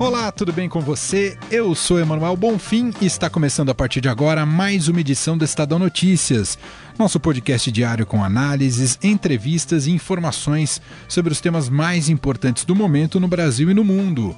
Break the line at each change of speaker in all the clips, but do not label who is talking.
Olá, tudo bem com você? Eu sou Emanuel Bonfim e está começando a partir de agora mais uma edição do Estadão Notícias, nosso podcast diário com análises, entrevistas e informações sobre os temas mais importantes do momento no Brasil e no mundo.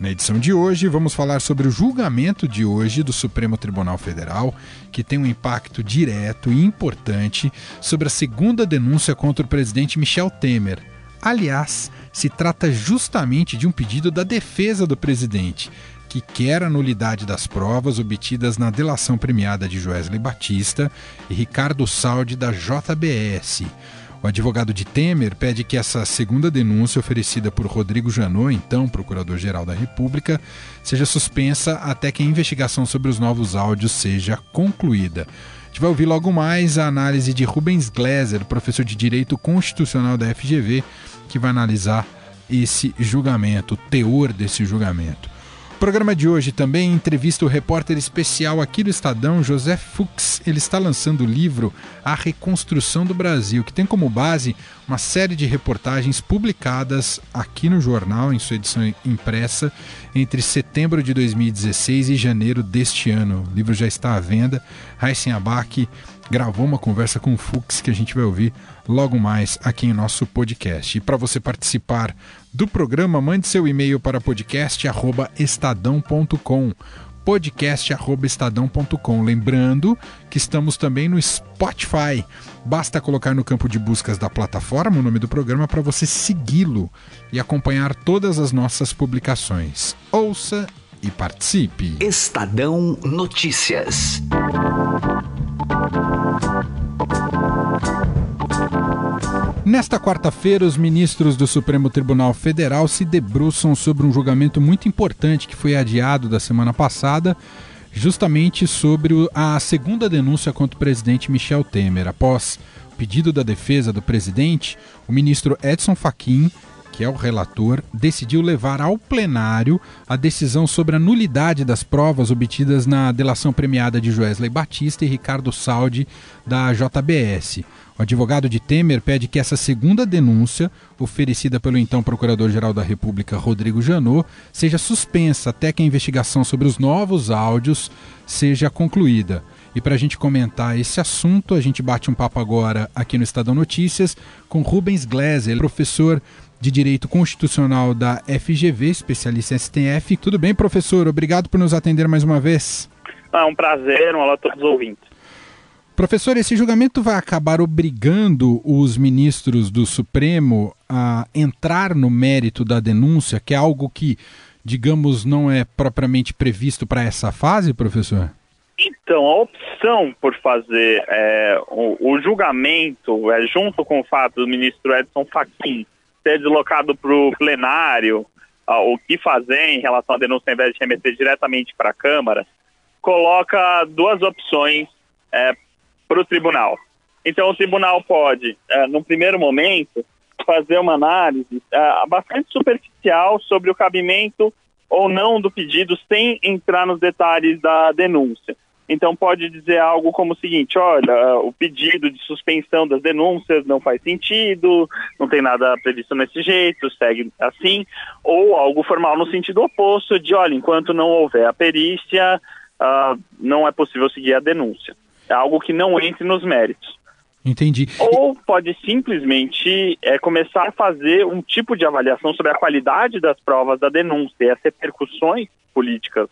Na edição de hoje, vamos falar sobre o julgamento de hoje do Supremo Tribunal Federal, que tem um impacto direto e importante sobre a segunda denúncia contra o presidente Michel Temer. Aliás, se trata justamente de um pedido da defesa do presidente, que quer a nulidade das provas obtidas na delação premiada de Joesley Batista e Ricardo Saldi da JBS. O advogado de Temer pede que essa segunda denúncia oferecida por Rodrigo Janot, então procurador-geral da República, seja suspensa até que a investigação sobre os novos áudios seja concluída. Gente vai ouvir logo mais a análise de Rubens Gleiser, professor de Direito Constitucional da FGV, que vai analisar esse julgamento, o teor desse julgamento. Programa de hoje também entrevista o repórter especial aqui do Estadão, José Fux. Ele está lançando o livro A Reconstrução do Brasil, que tem como base uma série de reportagens publicadas aqui no jornal, em sua edição impressa, entre setembro de 2016 e janeiro deste ano. O livro já está à venda. Raíssen Abac gravou uma conversa com o Fux que a gente vai ouvir logo mais aqui em nosso podcast. E para você participar do programa, mande seu e-mail para podcast@estadão.com podcast@estadão.com. Lembrando que estamos também no Spotify. Basta colocar no campo de buscas da plataforma o nome do programa para você segui-lo e acompanhar todas as nossas publicações. Ouça e participe.
Estadão Notícias.
Nesta quarta-feira, os ministros do Supremo Tribunal Federal se debruçam sobre um julgamento muito importante que foi adiado da semana passada, justamente sobre a segunda denúncia contra o presidente Michel Temer. Após pedido da defesa do presidente, o ministro Edson Fachin que é o relator, decidiu levar ao plenário a decisão sobre a nulidade das provas obtidas na delação premiada de Joesley Batista e Ricardo Saldi da JBS. O advogado de Temer pede que essa segunda denúncia, oferecida pelo então Procurador-Geral da República, Rodrigo Janot, seja suspensa até que a investigação sobre os novos áudios seja concluída. E para a gente comentar esse assunto, a gente bate um papo agora aqui no Estadão Notícias com Rubens Gleiser, professor de Direito Constitucional da FGV, especialista em STF. Tudo bem, professor? Obrigado por nos atender mais uma vez.
É um prazer, um olá a todos os ouvintes.
Professor, esse julgamento vai acabar obrigando os ministros do Supremo a entrar no mérito da denúncia, que é algo que, digamos, não é propriamente previsto para essa fase, professor?
Então, a opção por fazer é, o, o, julgamento, é, junto com o fato do ministro Edson Fachin ser deslocado para o plenário, o que fazer em relação à denúncia ao invés de remeter diretamente para a Câmara, coloca duas opções é, para o tribunal. Então, o tribunal pode, é, no primeiro momento, fazer uma análise é, bastante superficial sobre o cabimento ou não do pedido, sem entrar nos detalhes da denúncia. Então pode dizer algo como o seguinte: olha, o pedido de suspensão das denúncias não faz sentido, não tem nada previsto nesse jeito, segue assim, ou algo formal no sentido oposto de, olha, enquanto não houver a perícia, uh, não é possível seguir a denúncia. É algo que não entre nos méritos.
Entendi.
Ou pode simplesmente é, começar a fazer um tipo de avaliação sobre a qualidade das provas da denúncia e as repercussões políticas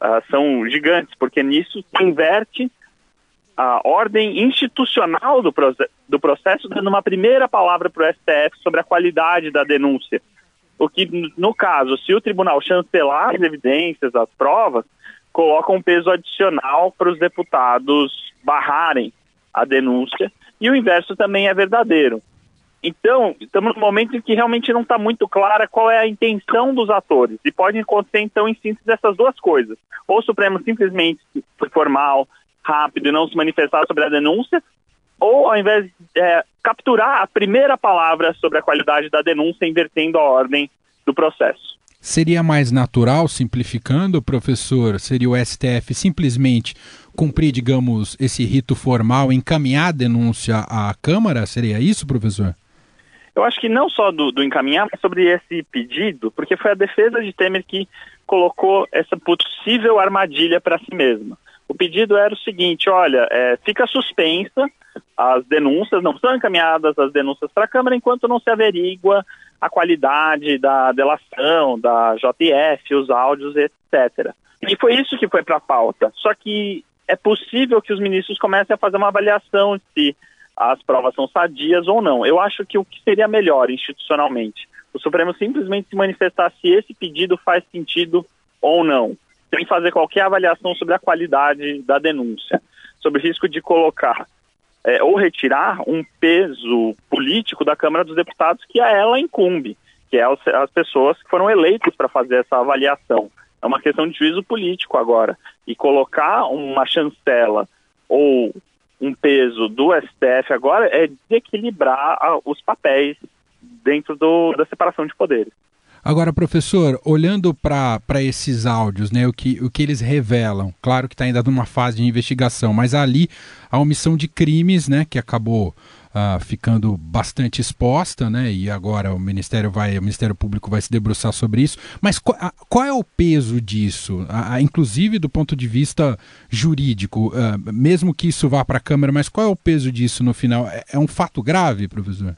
uh, são gigantes, porque nisso se inverte a ordem institucional do, do processo, dando uma primeira palavra para o STF sobre a qualidade da denúncia. O que, no caso, se o tribunal chancelar as evidências, as provas, coloca um peso adicional para os deputados barrarem a denúncia, e o inverso também é verdadeiro. Então, estamos num momento em que realmente não está muito clara qual é a intenção dos atores. E pode acontecer, então, em síntese, essas duas coisas. Ou o Supremo simplesmente foi formal, rápido e não se manifestar sobre a denúncia, ou ao invés de é, capturar a primeira palavra sobre a qualidade da denúncia, invertendo a ordem do processo.
Seria mais natural, simplificando, professor, seria o STF simplesmente cumprir, digamos, esse rito formal, encaminhar a denúncia à Câmara? Seria isso, professor?
Eu acho que não só do, do encaminhar, mas sobre esse pedido, porque foi a defesa de Temer que colocou essa possível armadilha para si mesma. O pedido era o seguinte: olha, é, fica suspensa as denúncias, não são encaminhadas as denúncias para a Câmara enquanto não se averigua a qualidade da delação, da JF, os áudios, etc. E foi isso que foi para a pauta. Só que é possível que os ministros comecem a fazer uma avaliação se as provas são sadias ou não. Eu acho que o que seria melhor institucionalmente, o Supremo simplesmente se manifestar se esse pedido faz sentido ou não, sem fazer qualquer avaliação sobre a qualidade da denúncia, sobre o risco de colocar é, ou retirar um peso político da Câmara dos Deputados que a ela incumbe, que é as pessoas que foram eleitas para fazer essa avaliação. É uma questão de juízo político agora. E colocar uma chancela ou um peso do STF agora é desequilibrar os papéis dentro do, da separação de poderes.
Agora, professor, olhando para esses áudios, né, o, que, o que eles revelam, claro que está ainda numa fase de investigação, mas ali a omissão de crimes, né, que acabou Uh, ficando bastante exposta, né? E agora o Ministério vai, o Ministério Público vai se debruçar sobre isso. Mas qual, a, qual é o peso disso, a, a, inclusive do ponto de vista jurídico, uh, mesmo que isso vá para a Câmara, mas qual é o peso disso no final? É, é um fato grave, professor?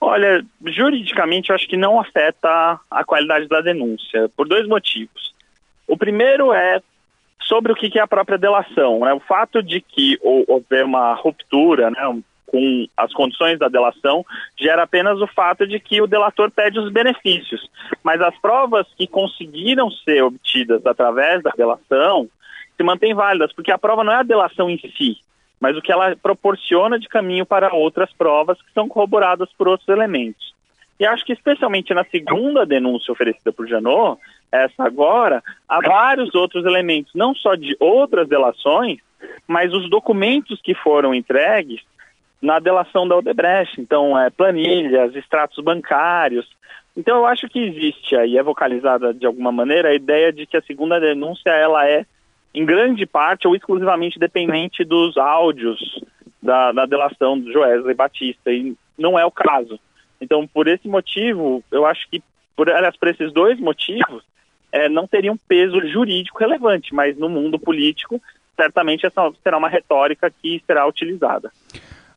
Olha, juridicamente eu acho que não afeta a qualidade da denúncia, por dois motivos. O primeiro é sobre o que é a própria delação. Né? O fato de que houver uma ruptura né, com as condições da delação gera apenas o fato de que o delator pede os benefícios. Mas as provas que conseguiram ser obtidas através da delação se mantêm válidas, porque a prova não é a delação em si, mas o que ela proporciona de caminho para outras provas que são corroboradas por outros elementos. E acho que especialmente na segunda denúncia oferecida por Janot, essa agora, há vários outros elementos, não só de outras delações, mas os documentos que foram entregues na delação da Odebrecht. Então, é, planilhas, extratos bancários. Então, eu acho que existe aí, é vocalizada de alguma maneira, a ideia de que a segunda denúncia ela é em grande parte ou exclusivamente dependente dos áudios da, da delação do Joesley Batista, e não é o caso. Então, por esse motivo, eu acho que, por, aliás, por esses dois motivos, é, não teria um peso jurídico relevante, mas no mundo político, certamente essa será uma retórica que será utilizada.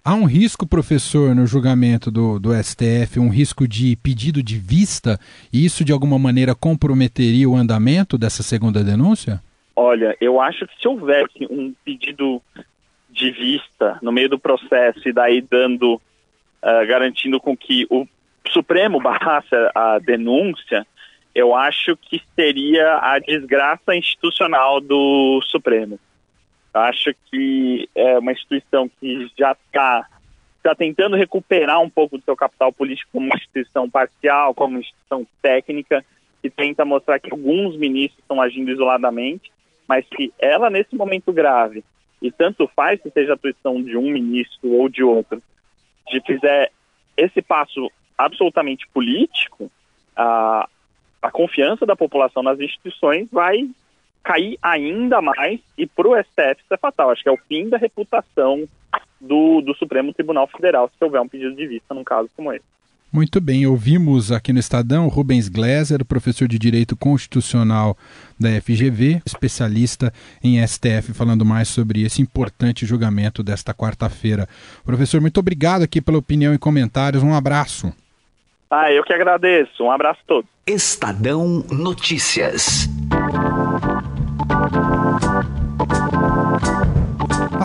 Há um risco, professor, no julgamento do, do STF, um risco de pedido de vista, e isso de alguma maneira comprometeria o andamento dessa segunda denúncia?
Olha, eu acho que se houvesse um pedido de vista no meio do processo e daí dando, uh, garantindo com que o Supremo barrasse a denúncia, eu acho que seria a desgraça institucional do Supremo. Acho que é uma instituição que já está tá tentando recuperar um pouco do seu capital político como uma instituição parcial, como uma instituição técnica, que tenta mostrar que alguns ministros estão agindo isoladamente mas que ela, nesse momento grave, e tanto faz se seja a atuação de um ministro ou de outro, de fizer esse passo absolutamente político, a, a confiança da população nas instituições vai cair ainda mais e para o STF isso é fatal. Acho que é o fim da reputação do, do Supremo Tribunal Federal se houver um pedido de vista num caso como esse.
Muito bem, ouvimos aqui no Estadão Rubens Gleiser, professor de Direito Constitucional da FGV, especialista em STF, falando mais sobre esse importante julgamento desta quarta-feira. Professor, muito obrigado aqui pela opinião e comentários. Um abraço.
Ah, eu que agradeço. Um abraço a todos.
Estadão Notícias.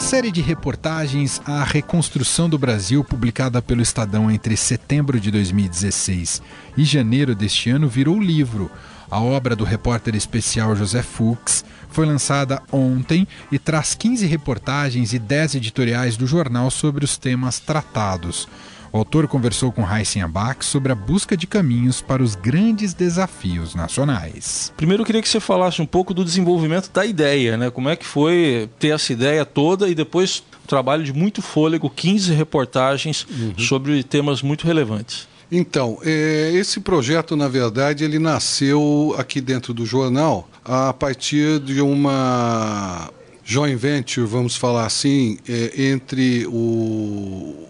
A série de reportagens A Reconstrução do Brasil, publicada pelo Estadão entre setembro de 2016 e janeiro deste ano, virou livro. A obra do repórter especial José Fux foi lançada ontem e traz 15 reportagens e 10 editoriais do jornal sobre os temas tratados. O autor conversou com Heisen Abak sobre a busca de caminhos para os grandes desafios nacionais.
Primeiro eu queria que você falasse um pouco do desenvolvimento da ideia, né? Como é que foi ter essa ideia toda e depois um trabalho de muito fôlego, 15 reportagens uhum. sobre temas muito relevantes.
Então, é, esse projeto, na verdade, ele nasceu aqui dentro do jornal a partir de uma joint venture, vamos falar assim, é, entre o,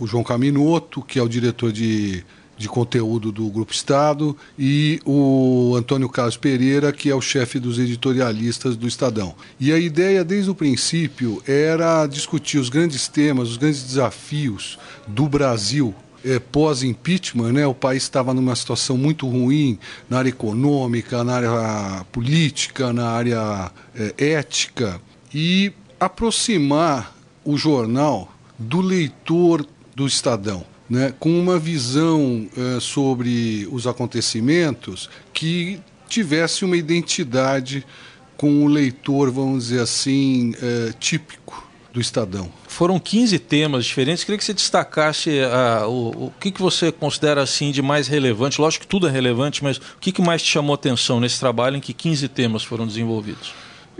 o João Caminoto, que é o diretor de de conteúdo do Grupo Estado, e o Antônio Carlos Pereira, que é o chefe dos editorialistas do Estadão. E a ideia, desde o princípio, era discutir os grandes temas, os grandes desafios do Brasil é, pós-impeachment, né, o país estava numa situação muito ruim na área econômica, na área política, na área é, ética, e aproximar o jornal do leitor do Estadão né, com uma visão uh, sobre os acontecimentos que tivesse uma identidade com o leitor, vamos dizer assim, uh, típico do Estadão.
Foram 15 temas diferentes. Queria que você destacasse uh, o, o que, que você considera assim de mais relevante. Lógico que tudo é relevante, mas o que, que mais te chamou atenção nesse trabalho em que 15 temas foram desenvolvidos?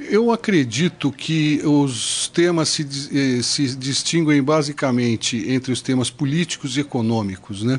Eu acredito que os temas se, eh, se distinguem basicamente entre os temas políticos e econômicos. Né?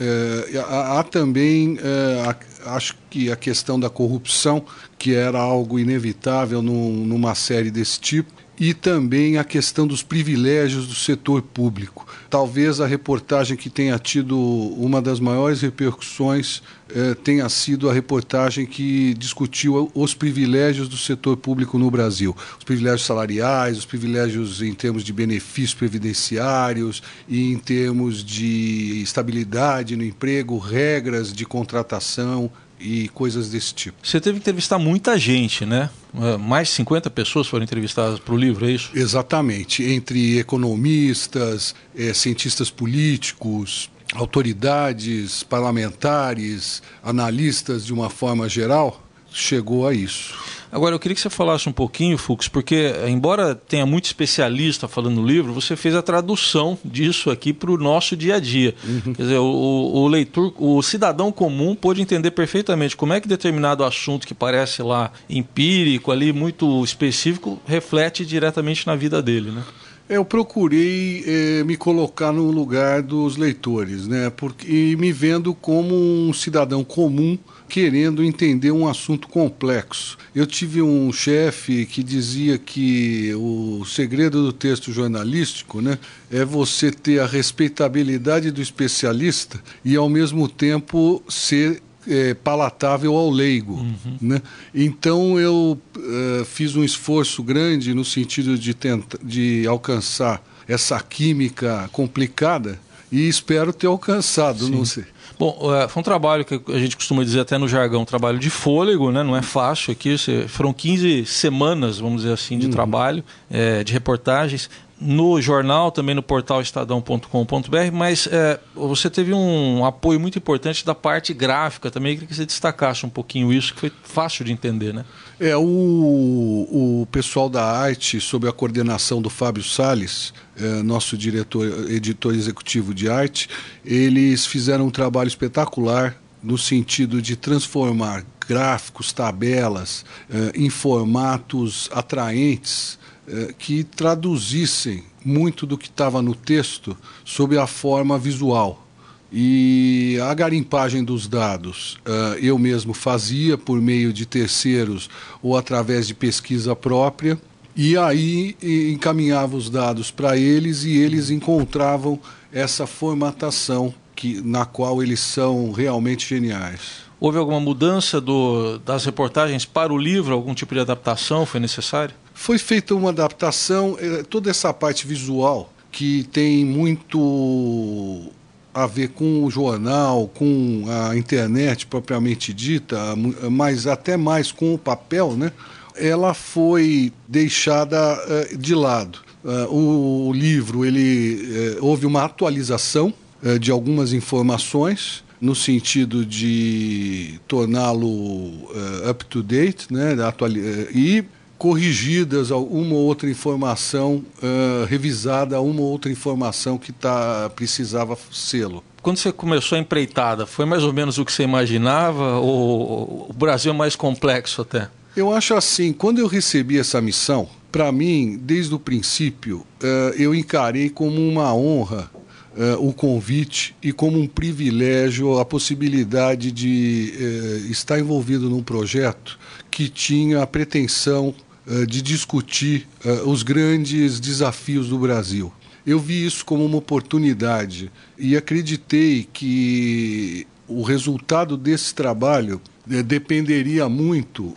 Eh, há, também, eh, acho que a questão da corrupção, que era algo inevitável numa série desse tipo e também a questão dos privilégios do setor público. Talvez a reportagem que tenha tido uma das maiores repercussões eh, tenha sido a reportagem que discutiu os privilégios do setor público no Brasil. Os privilégios salariais, os privilégios em termos de benefícios previdenciários e em termos de estabilidade no emprego, regras de contratação, e coisas desse tipo.
Você teve que entrevistar muita gente, né? É, mais de 50 pessoas foram entrevistadas para o livro, é isso?
Exatamente, entre economistas, é, cientistas políticos, autoridades parlamentares, analistas de uma forma geral, chegou a isso.
Agora, eu queria que você falasse um pouquinho, Fux, porque, embora tenha muito especialista falando no livro, você fez a tradução disso aqui para o nosso dia a dia. Uhum. Quer dizer, o, o, leitor, o cidadão comum pôde entender perfeitamente como é que determinado assunto que parece lá empírico, ali muito específico, reflete diretamente na vida dele, né?
Eu procurei eh, me colocar no lugar dos leitores, né? Porque, e me vendo como um cidadão comum querendo entender um assunto complexo. Eu tive um chefe que dizia que o segredo do texto jornalístico né, é você ter a respeitabilidade do especialista e, ao mesmo tempo, ser é, palatável ao leigo. Uhum. Né? Então eu uh, fiz um esforço grande no sentido de, tenta, de alcançar essa química complicada e espero ter alcançado, Sim. não sei.
Bom, é, foi um trabalho que a gente costuma dizer até no jargão, trabalho de fôlego, né? não é fácil aqui. Foram 15 semanas, vamos dizer assim, de uhum. trabalho, é, de reportagens no jornal, também no portal estadão.com.br, mas é, você teve um apoio muito importante da parte gráfica também, queria que você destacasse um pouquinho isso, que foi fácil de entender, né?
É, o, o pessoal da arte, sob a coordenação do Fábio Sales, é, nosso diretor, editor executivo de arte, eles fizeram um trabalho espetacular no sentido de transformar gráficos, tabelas é, em formatos atraentes que traduzissem muito do que estava no texto sob a forma visual. E a garimpagem dos dados uh, eu mesmo fazia por meio de terceiros ou através de pesquisa própria, e aí encaminhava os dados para eles e eles encontravam essa formatação que, na qual eles são realmente geniais.
Houve alguma mudança do, das reportagens para o livro? Algum tipo de adaptação foi necessário?
Foi feita uma adaptação, eh, toda essa parte visual que tem muito a ver com o jornal, com a internet propriamente dita, mas até mais com o papel, né? Ela foi deixada uh, de lado. Uh, o, livro, ele houve uma atualização de algumas informações no sentido de torná-lo up to date, né? e corrigidas uma ou outra informação, uh, revisada uma ou outra informação que tá, precisava sê-lo.
Quando você começou a empreitada, foi mais ou menos o que você imaginava ou o Brasil é mais complexo até?
Eu acho assim, quando eu recebi essa missão, para mim, desde o princípio, uh, eu encarei como uma honra uh, o convite e como um privilégio a possibilidade de uh, estar envolvido num projeto que tinha a pretensão de discutir os grandes desafios do Brasil. Eu vi isso como uma oportunidade e acreditei que o resultado desse trabalho dependeria muito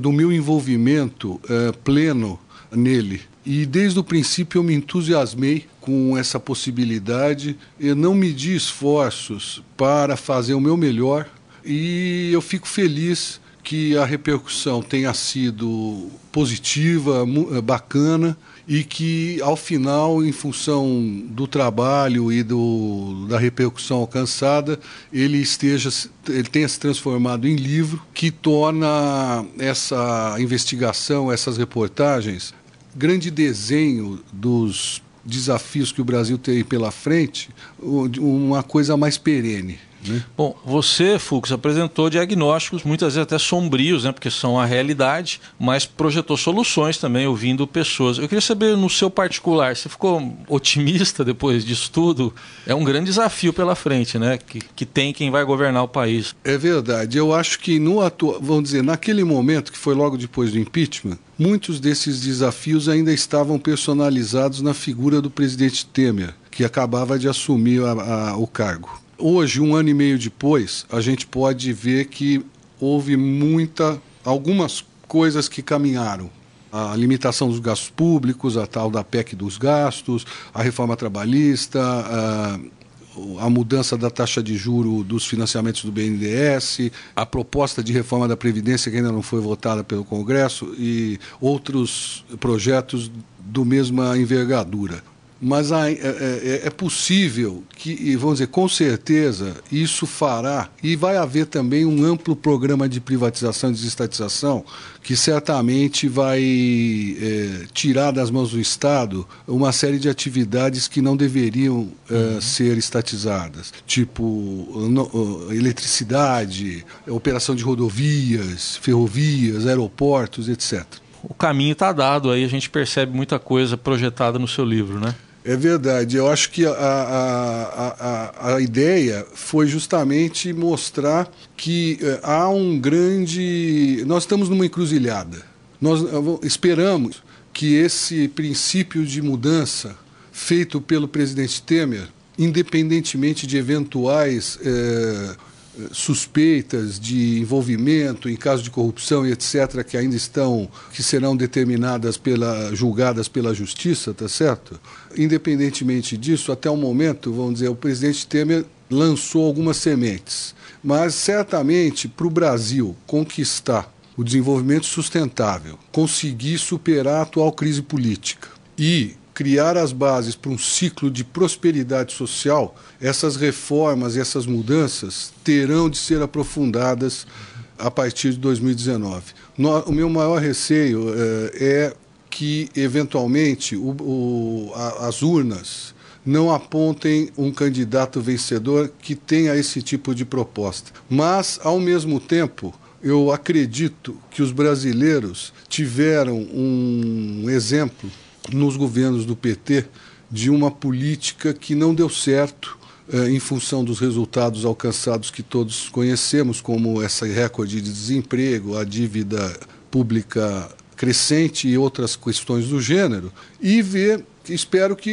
do meu envolvimento pleno nele. E desde o princípio eu me entusiasmei com essa possibilidade, eu não medi esforços para fazer o meu melhor e eu fico feliz que a repercussão tenha sido positiva, eh, bacana e que ao final, em função do trabalho e do, da repercussão alcançada, ele esteja, ele tenha se transformado em livro que torna essa investigação, essas reportagens grande desenho dos desafios que o Brasil tem pela frente, uma coisa mais perene. Né?
Bom, você, Fux, apresentou diagnósticos muitas vezes até sombrios, né, porque são a realidade, mas projetou soluções também, ouvindo pessoas. Eu queria saber, no seu particular, você ficou otimista depois disso tudo? É um grande desafio pela frente, né, que, que tem quem vai governar o país.
É verdade. Eu acho que, no atual, vamos dizer, naquele momento, que foi logo depois do impeachment, muitos desses desafios ainda estavam personalizados na figura do presidente Temer, que acabava de assumir a, a, o cargo. Hoje, um ano e meio depois, a gente pode ver que houve muita, algumas coisas que caminharam. A limitação dos gastos públicos, a tal da PEC dos gastos, a reforma trabalhista, a, a mudança da taxa de juro dos financiamentos do BNDES, a proposta de reforma da Previdência que ainda não foi votada pelo Congresso e outros projetos do mesma envergadura mas é, é, é, possível que, vamos dizer, com certeza, isso fará, e vai haver também um amplo programa de privatização e desestatização, que certamente vai é, tirar das mãos do Estado uma série de atividades que não deveriam é, uhum. ser estatizadas, tipo no, eletricidade, operação de rodovias, ferrovias, aeroportos, etc.
O caminho está dado aí, a gente percebe muita coisa projetada no seu livro, né?
É verdade. Eu acho que a, a, a, a ideia foi justamente mostrar que eh, há um grande. Nós estamos numa encruzilhada. Nós esperamos que esse princípio de mudança feito pelo presidente Temer, independentemente de eventuais. Eh, suspeitas de envolvimento em caso de corrupção e etc que ainda estão que serão determinadas pela julgadas pela justiça, tá certo? Independentemente disso, até o momento, vamos dizer, o presidente Temer lançou algumas sementes, mas certamente para o Brasil conquistar o desenvolvimento sustentável, conseguir superar a atual crise política e criar as bases para um ciclo de prosperidade social, essas reformas e essas mudanças terão de ser aprofundadas a partir de 2019. No, o meu maior receio é, é que, eventualmente, o, o, a, as urnas não apontem um candidato vencedor que tenha esse tipo de proposta. Mas, ao mesmo tempo, eu acredito que os brasileiros tiveram um exemplo nos governos do PT de uma política que não deu certo eh, em função dos resultados alcançados que todos conhecemos, como essa recorde de desemprego, a dívida pública crescente e outras questões do gênero, e ver, espero que,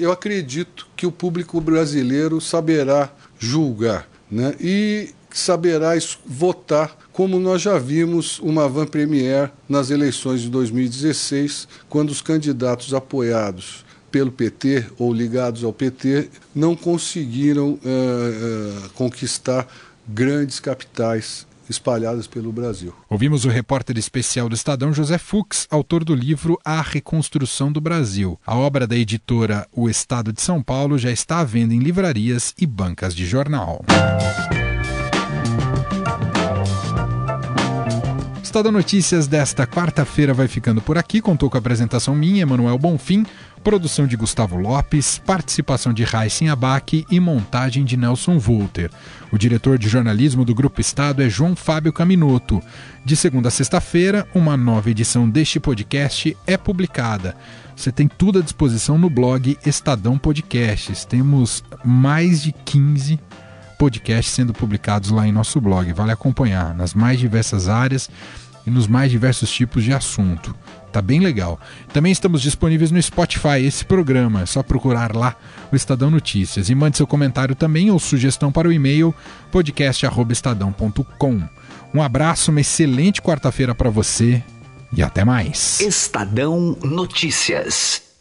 eu acredito que o público brasileiro saberá julgar né, e saberá votar como nós já vimos uma van premier nas eleições de 2016, quando os candidatos apoiados pelo PT ou ligados ao PT não conseguiram uh, uh, conquistar grandes capitais espalhadas pelo Brasil.
Ouvimos o repórter especial do Estadão José Fux, autor do livro A Reconstrução do Brasil. A obra da editora O Estado de São Paulo já está à venda em livrarias e bancas de jornal. Estadão Notícias desta quarta-feira vai ficando por aqui. Contou com a apresentação minha, Emanuel Bonfim. Produção de Gustavo Lopes, participação de Raíssen Abac e montagem de Nelson Volter. O diretor de jornalismo do Grupo Estado é João Fábio Caminoto. De segunda a sexta-feira, uma nova edição deste podcast é publicada. Você tem tudo à disposição no blog Estadão Podcasts. Temos mais de 15 podcasts sendo publicados lá em nosso blog. Vale acompanhar nas mais diversas áreas e nos mais diversos tipos de assunto. Tá bem legal. Também estamos disponíveis no Spotify, esse programa. É só procurar lá o Estadão Notícias. E mande seu comentário também ou sugestão para o e-mail podcast.estadão.com. Um abraço, uma excelente quarta-feira para você e até mais.
Estadão Notícias.